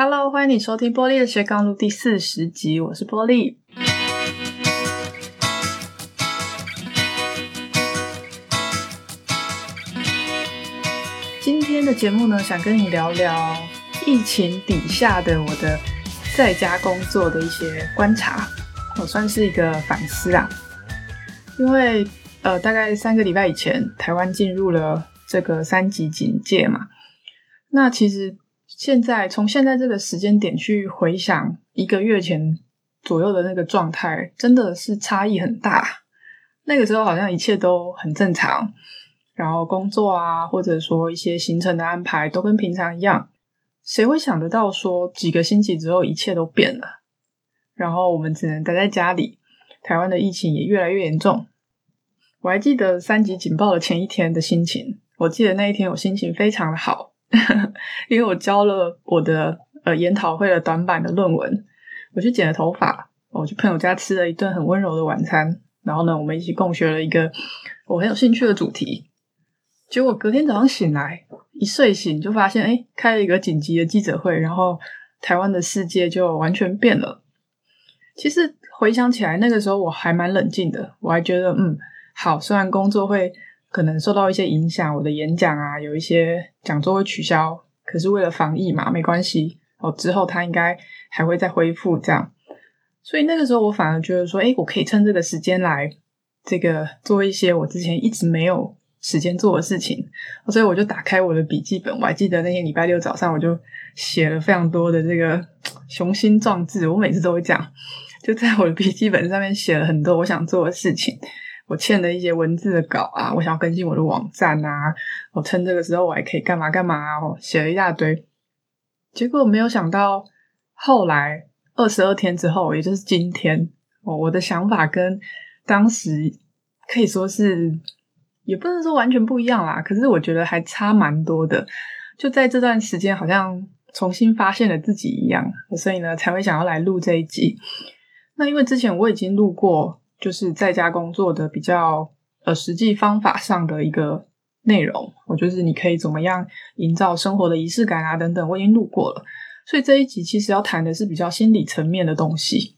Hello，欢迎你收听玻璃的斜杠路第四十集，我是玻璃。今天的节目呢，想跟你聊聊疫情底下的我的在家工作的一些观察，我算是一个反思啊，因为。呃，大概三个礼拜以前，台湾进入了这个三级警戒嘛。那其实现在从现在这个时间点去回想一个月前左右的那个状态，真的是差异很大。那个时候好像一切都很正常，然后工作啊，或者说一些行程的安排都跟平常一样。谁会想得到说几个星期之后一切都变了，然后我们只能待在家里，台湾的疫情也越来越严重。我还记得三级警报的前一天的心情。我记得那一天我心情非常的好，因为我交了我的呃研讨会的短版的论文，我去剪了头发，我去朋友家吃了一顿很温柔的晚餐，然后呢，我们一起共学了一个我很有兴趣的主题。结果隔天早上醒来，一睡醒就发现，哎，开了一个紧急的记者会，然后台湾的世界就完全变了。其实回想起来，那个时候我还蛮冷静的，我还觉得，嗯。好，虽然工作会可能受到一些影响，我的演讲啊，有一些讲座会取消，可是为了防疫嘛，没关系。哦，之后他应该还会再恢复这样。所以那个时候我反而觉得说，诶，我可以趁这个时间来这个做一些我之前一直没有时间做的事情。所以我就打开我的笔记本，我还记得那天礼拜六早上，我就写了非常多的这个雄心壮志。我每次都会这样，就在我的笔记本上面写了很多我想做的事情。我欠的一些文字的稿啊，我想要更新我的网站啊，我趁这个时候我还可以干嘛干嘛啊，写了一大堆。结果没有想到，后来二十二天之后，也就是今天，我我的想法跟当时可以说是，也不能说完全不一样啦，可是我觉得还差蛮多的。就在这段时间，好像重新发现了自己一样，所以呢，才会想要来录这一集。那因为之前我已经录过。就是在家工作的比较呃实际方法上的一个内容，我就是你可以怎么样营造生活的仪式感啊等等，我已经录过了。所以这一集其实要谈的是比较心理层面的东西。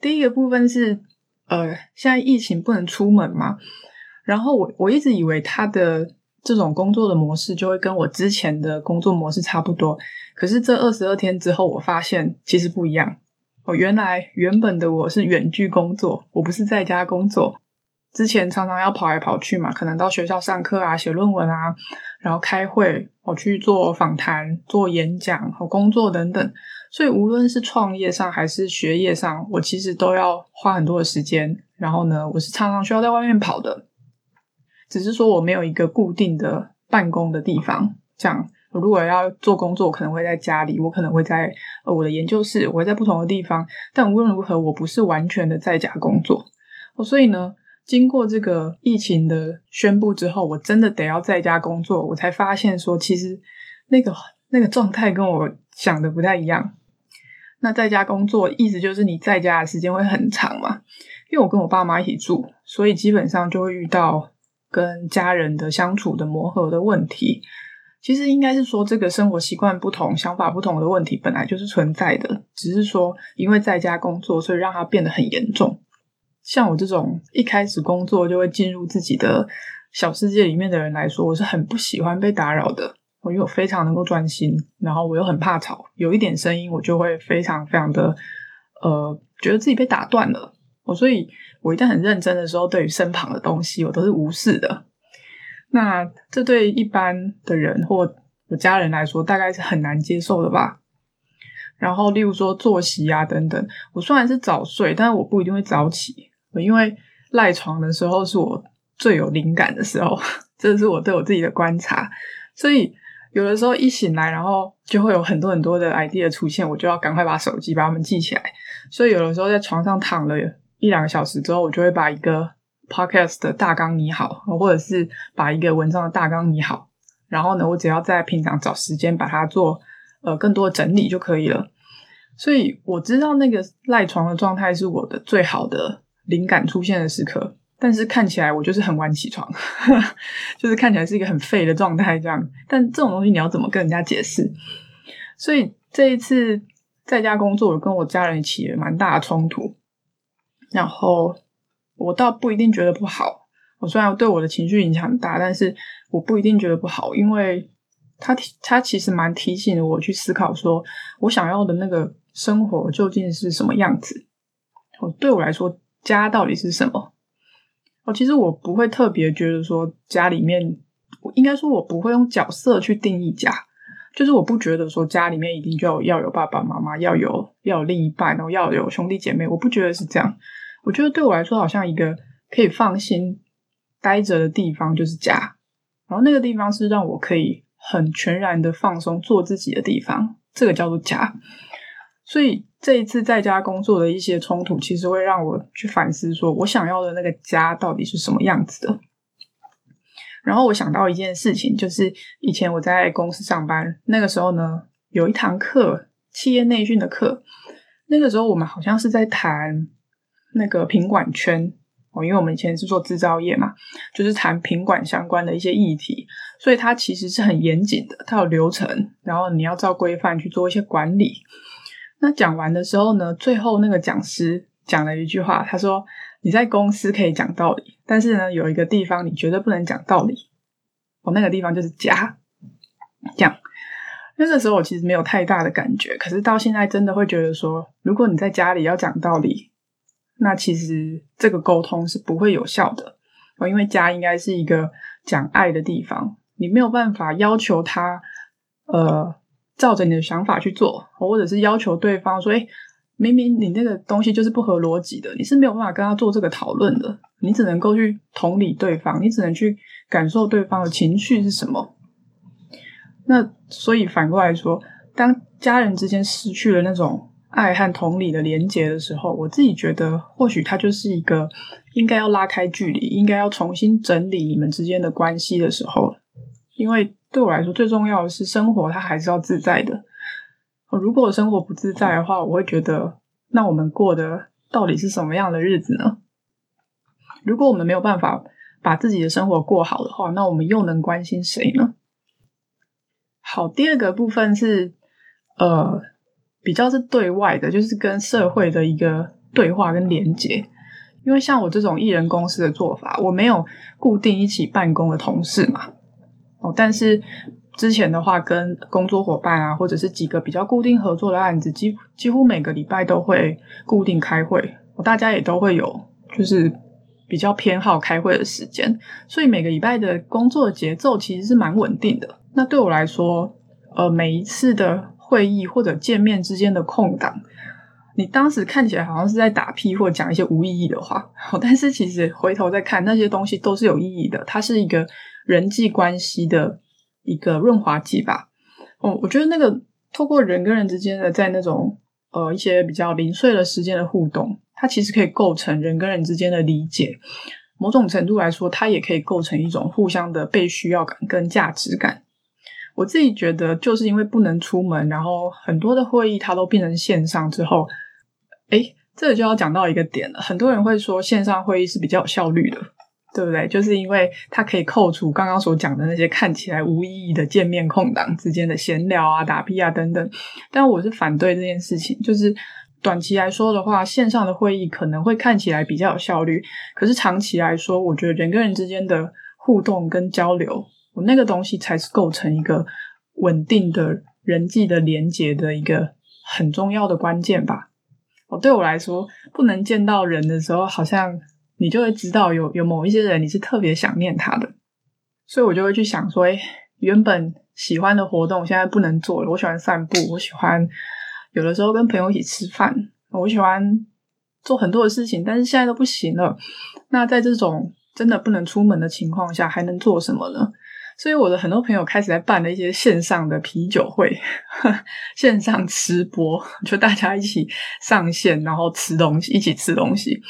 第一个部分是呃，现在疫情不能出门嘛，然后我我一直以为他的这种工作的模式就会跟我之前的工作模式差不多，可是这二十二天之后，我发现其实不一样。哦，原来原本的我是远距工作，我不是在家工作。之前常常要跑来跑去嘛，可能到学校上课啊、写论文啊，然后开会，我去做访谈、做演讲和工作等等。所以无论是创业上还是学业上，我其实都要花很多的时间。然后呢，我是常常需要在外面跑的，只是说我没有一个固定的办公的地方，这样。我如果要做工作，我可能会在家里，我可能会在呃我的研究室，我会在不同的地方。但无论如何，我不是完全的在家工作。所以呢，经过这个疫情的宣布之后，我真的得要在家工作，我才发现说，其实那个那个状态跟我想的不太一样。那在家工作，意思就是你在家的时间会很长嘛？因为我跟我爸妈一起住，所以基本上就会遇到跟家人的相处的磨合的问题。其实应该是说，这个生活习惯不同、想法不同的问题本来就是存在的，只是说因为在家工作，所以让它变得很严重。像我这种一开始工作就会进入自己的小世界里面的人来说，我是很不喜欢被打扰的。我因为我非常能够专心，然后我又很怕吵，有一点声音我就会非常非常的呃，觉得自己被打断了。我所以，我一旦很认真的时候，对于身旁的东西，我都是无视的。那这对一般的人或我家人来说，大概是很难接受的吧。然后，例如说作息啊等等，我虽然是早睡，但是我不一定会早起，因为赖床的时候是我最有灵感的时候，这是我对我自己的观察。所以有的时候一醒来，然后就会有很多很多的 idea 出现，我就要赶快把手机把它们记起来。所以有的时候在床上躺了一两个小时之后，我就会把一个。Podcast 的大纲拟好，或者是把一个文章的大纲拟好，然后呢，我只要在平常找时间把它做呃更多的整理就可以了。所以我知道那个赖床的状态是我的最好的灵感出现的时刻，但是看起来我就是很晚起床，就是看起来是一个很废的状态这样。但这种东西你要怎么跟人家解释？所以这一次在家工作，我跟我家人起了蛮大的冲突，然后我倒不一定觉得不好。我虽然对我的情绪影响很大，但是我不一定觉得不好，因为他他其实蛮提醒我去思考，说我想要的那个生活究竟是什么样子。我对我来说，家到底是什么？我其实我不会特别觉得说家里面，应该说我不会用角色去定义家，就是我不觉得说家里面一定就要，要有爸爸妈妈，要有要有另一半，然后要有兄弟姐妹，我不觉得是这样。我觉得对我来说，好像一个可以放心待着的地方就是家，然后那个地方是让我可以很全然的放松做自己的地方，这个叫做家。所以这一次在家工作的一些冲突，其实会让我去反思，说我想要的那个家到底是什么样子的。然后我想到一件事情，就是以前我在公司上班那个时候呢，有一堂课，企业内训的课，那个时候我们好像是在谈那个品管圈。哦，因为我们以前是做制造业嘛，就是谈品管相关的一些议题，所以它其实是很严谨的，它有流程，然后你要照规范去做一些管理。那讲完的时候呢，最后那个讲师讲了一句话，他说：“你在公司可以讲道理，但是呢，有一个地方你绝对不能讲道理。哦，那个地方就是家。”这样，那个时候我其实没有太大的感觉，可是到现在真的会觉得说，如果你在家里要讲道理。那其实这个沟通是不会有效的，因为家应该是一个讲爱的地方，你没有办法要求他，呃，照着你的想法去做，或者是要求对方说，诶，明明你那个东西就是不合逻辑的，你是没有办法跟他做这个讨论的，你只能够去同理对方，你只能去感受对方的情绪是什么。那所以反过来说，当家人之间失去了那种。爱和同理的连结的时候，我自己觉得，或许它就是一个应该要拉开距离，应该要重新整理你们之间的关系的时候。因为对我来说，最重要的是生活，它还是要自在的。如果生活不自在的话，我会觉得，那我们过的到底是什么样的日子呢？如果我们没有办法把自己的生活过好的话，那我们又能关心谁呢？好，第二个部分是，呃。比较是对外的，就是跟社会的一个对话跟连接。因为像我这种艺人公司的做法，我没有固定一起办公的同事嘛。哦，但是之前的话，跟工作伙伴啊，或者是几个比较固定合作的案子，几几乎每个礼拜都会固定开会。我大家也都会有，就是比较偏好开会的时间，所以每个礼拜的工作节奏其实是蛮稳定的。那对我来说，呃，每一次的。会议或者见面之间的空档，你当时看起来好像是在打屁或讲一些无意义的话，但是其实回头再看那些东西都是有意义的，它是一个人际关系的一个润滑剂吧。哦，我觉得那个透过人跟人之间的在那种呃一些比较零碎的时间的互动，它其实可以构成人跟人之间的理解。某种程度来说，它也可以构成一种互相的被需要感跟价值感。我自己觉得，就是因为不能出门，然后很多的会议它都变成线上之后，诶，这个就要讲到一个点了。很多人会说线上会议是比较有效率的，对不对？就是因为它可以扣除刚刚所讲的那些看起来无意义的见面空档之间的闲聊啊、打屁啊等等。但我是反对这件事情，就是短期来说的话，线上的会议可能会看起来比较有效率，可是长期来说，我觉得人跟人之间的互动跟交流。我那个东西才是构成一个稳定的人际的连接的一个很重要的关键吧。哦，对我来说，不能见到人的时候，好像你就会知道有有某一些人你是特别想念他的，所以我就会去想说，诶，原本喜欢的活动现在不能做了。我喜欢散步，我喜欢有的时候跟朋友一起吃饭，我喜欢做很多的事情，但是现在都不行了。那在这种真的不能出门的情况下，还能做什么呢？所以我的很多朋友开始在办了一些线上的啤酒会，线上吃播，就大家一起上线，然后吃东西，一起吃东西，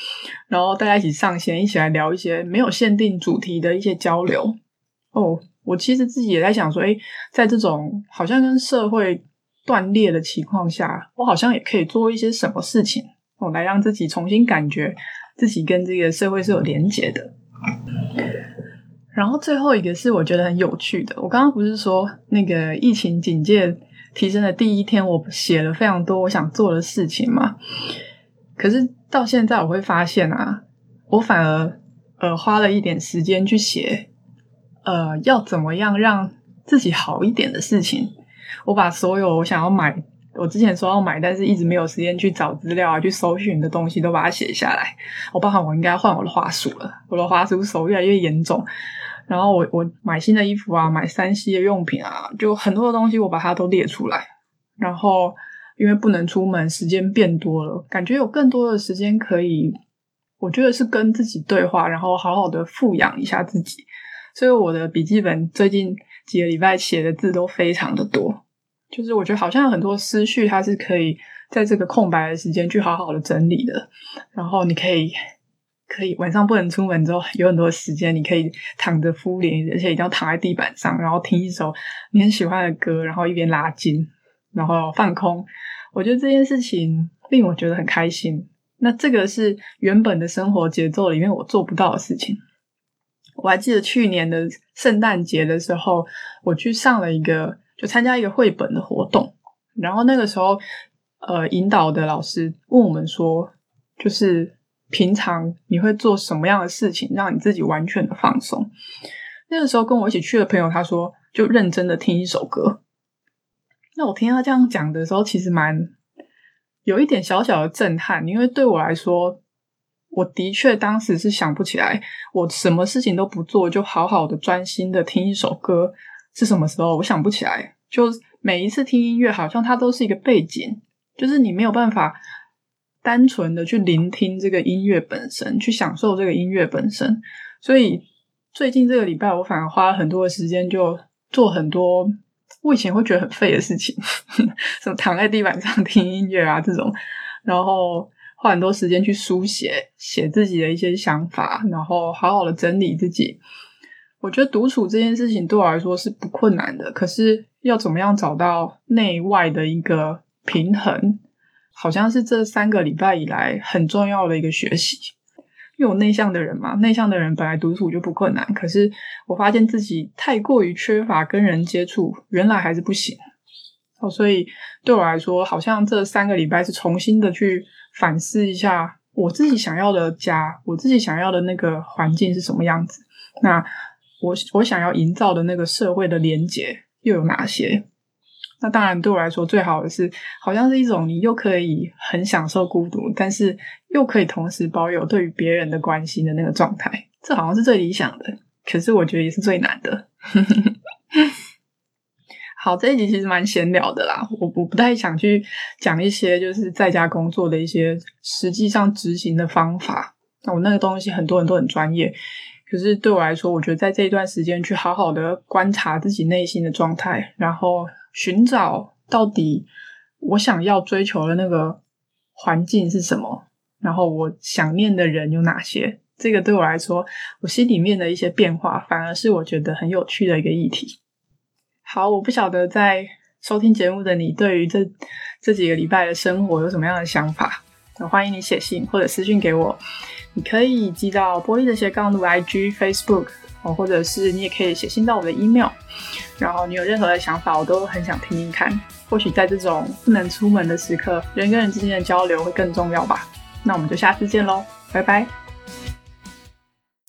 然后大家一起上线，一起来聊一些没有限定主题的一些交流。哦，我其实自己也在想说，诶，在这种好像跟社会断裂的情况下，我好像也可以做一些什么事情，哦，来让自己重新感觉自己跟这个社会是有连结的。然后最后一个是我觉得很有趣的，我刚刚不是说那个疫情警戒提升的第一天，我写了非常多我想做的事情嘛。可是到现在，我会发现啊，我反而呃花了一点时间去写，呃，要怎么样让自己好一点的事情。我把所有我想要买，我之前说要买，但是一直没有时间去找资料啊，去搜寻的东西，都把它写下来。我包含我应该换我的滑鼠了，我的滑鼠手越来越严重。然后我我买新的衣服啊，买三 C 的用品啊，就很多的东西我把它都列出来。然后因为不能出门，时间变多了，感觉有更多的时间可以，我觉得是跟自己对话，然后好好的富养一下自己。所以我的笔记本最近几个礼拜写的字都非常的多，就是我觉得好像很多思绪，它是可以在这个空白的时间去好好的整理的。然后你可以。可以晚上不能出门之后，有很多时间，你可以躺着敷脸，而且一定要躺在地板上，然后听一首你很喜欢的歌，然后一边拉筋，然后放空。我觉得这件事情令我觉得很开心。那这个是原本的生活节奏里面我做不到的事情。我还记得去年的圣诞节的时候，我去上了一个，就参加一个绘本的活动，然后那个时候，呃，引导的老师问我们说，就是。平常你会做什么样的事情，让你自己完全的放松？那个时候跟我一起去的朋友他说，就认真的听一首歌。那我听他这样讲的时候，其实蛮有一点小小的震撼，因为对我来说，我的确当时是想不起来，我什么事情都不做，就好好的专心的听一首歌是什么时候，我想不起来。就每一次听音乐，好像它都是一个背景，就是你没有办法。单纯的去聆听这个音乐本身，去享受这个音乐本身。所以最近这个礼拜，我反而花了很多的时间，就做很多我以前会觉得很废的事情，什么躺在地板上听音乐啊这种，然后花很多时间去书写，写自己的一些想法，然后好好的整理自己。我觉得独处这件事情对我来说是不困难的，可是要怎么样找到内外的一个平衡？好像是这三个礼拜以来很重要的一个学习，因为我内向的人嘛，内向的人本来独处就不困难，可是我发现自己太过于缺乏跟人接触，原来还是不行。哦，所以对我来说，好像这三个礼拜是重新的去反思一下我自己想要的家，我自己想要的那个环境是什么样子。那我我想要营造的那个社会的连结又有哪些？那当然，对我来说最好的是，好像是一种你又可以很享受孤独，但是又可以同时保有对于别人的关心的那个状态。这好像是最理想的，可是我觉得也是最难的。好，这一集其实蛮闲聊的啦，我我不太想去讲一些就是在家工作的一些实际上执行的方法。那我那个东西很多人都很专业，可是对我来说，我觉得在这一段时间去好好的观察自己内心的状态，然后。寻找到底我想要追求的那个环境是什么，然后我想念的人有哪些？这个对我来说，我心里面的一些变化，反而是我觉得很有趣的一个议题。好，我不晓得在收听节目的你，对于这这几个礼拜的生活有什么样的想法？欢迎你写信或者私信给我，你可以寄到玻璃的斜杠路 IG Facebook。哦，或者是你也可以写信到我的 email，然后你有任何的想法，我都很想听听看。或许在这种不能出门的时刻，人跟人之间的交流会更重要吧。那我们就下次见喽，拜拜。